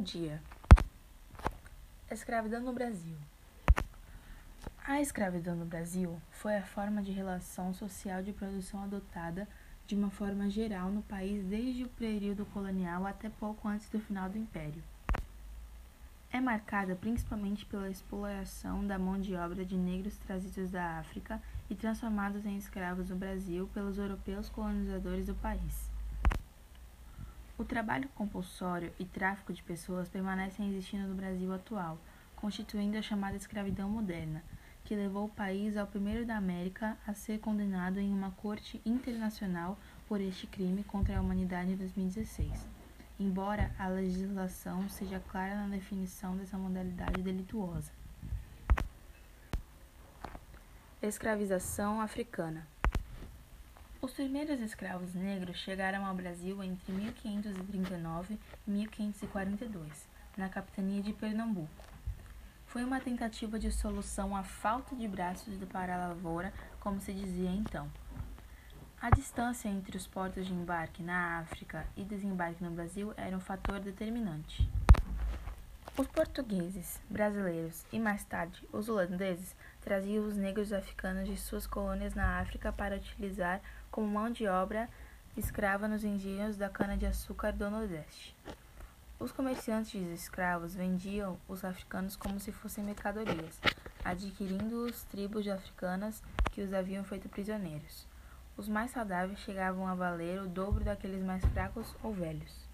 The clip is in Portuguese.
dia. Escravidão no Brasil. A escravidão no Brasil foi a forma de relação social de produção adotada de uma forma geral no país desde o período colonial até pouco antes do final do Império. É marcada principalmente pela exploração da mão de obra de negros trazidos da África e transformados em escravos no Brasil pelos europeus colonizadores do país. O trabalho compulsório e tráfico de pessoas permanecem existindo no Brasil atual, constituindo a chamada escravidão moderna, que levou o país ao primeiro da América a ser condenado em uma corte internacional por este crime contra a humanidade em 2016, embora a legislação seja clara na definição dessa modalidade delituosa. Escravização africana. Os primeiros escravos negros chegaram ao Brasil entre 1539 e 1542, na capitania de Pernambuco. Foi uma tentativa de solução à falta de braços para a lavoura, como se dizia então. A distância entre os portos de embarque na África e desembarque no Brasil era um fator determinante. Os portugueses, brasileiros e mais tarde os holandeses traziam os negros africanos de suas colônias na África para utilizar como mão de obra escrava nos engenhos da cana-de-açúcar do Nordeste. Os comerciantes de escravos vendiam os africanos como se fossem mercadorias, adquirindo-os tribos africanas que os haviam feito prisioneiros. Os mais saudáveis chegavam a valer o dobro daqueles mais fracos ou velhos.